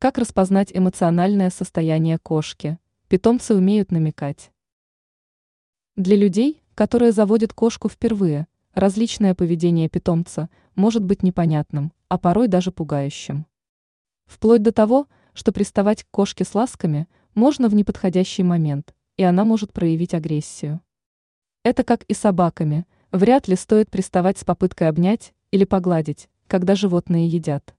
Как распознать эмоциональное состояние кошки? Питомцы умеют намекать. Для людей, которые заводят кошку впервые, различное поведение питомца может быть непонятным, а порой даже пугающим. Вплоть до того, что приставать к кошке с ласками можно в неподходящий момент, и она может проявить агрессию. Это как и собаками, вряд ли стоит приставать с попыткой обнять или погладить, когда животные едят.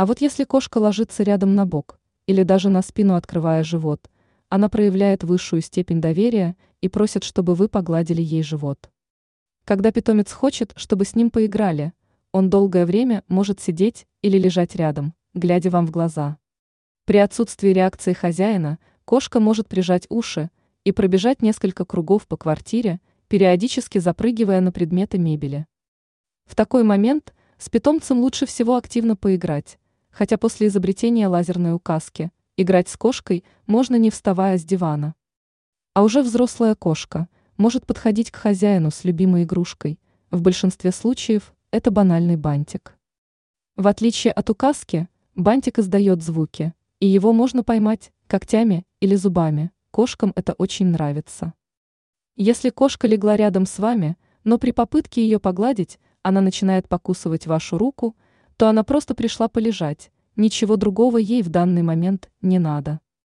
А вот если кошка ложится рядом на бок или даже на спину открывая живот, она проявляет высшую степень доверия и просит, чтобы вы погладили ей живот. Когда питомец хочет, чтобы с ним поиграли, он долгое время может сидеть или лежать рядом, глядя вам в глаза. При отсутствии реакции хозяина кошка может прижать уши и пробежать несколько кругов по квартире, периодически запрыгивая на предметы мебели. В такой момент с питомцем лучше всего активно поиграть, хотя после изобретения лазерной указки играть с кошкой можно не вставая с дивана. А уже взрослая кошка может подходить к хозяину с любимой игрушкой, в большинстве случаев это банальный бантик. В отличие от указки, бантик издает звуки, и его можно поймать когтями или зубами, кошкам это очень нравится. Если кошка легла рядом с вами, но при попытке ее погладить, она начинает покусывать вашу руку – то она просто пришла полежать, ничего другого ей в данный момент не надо.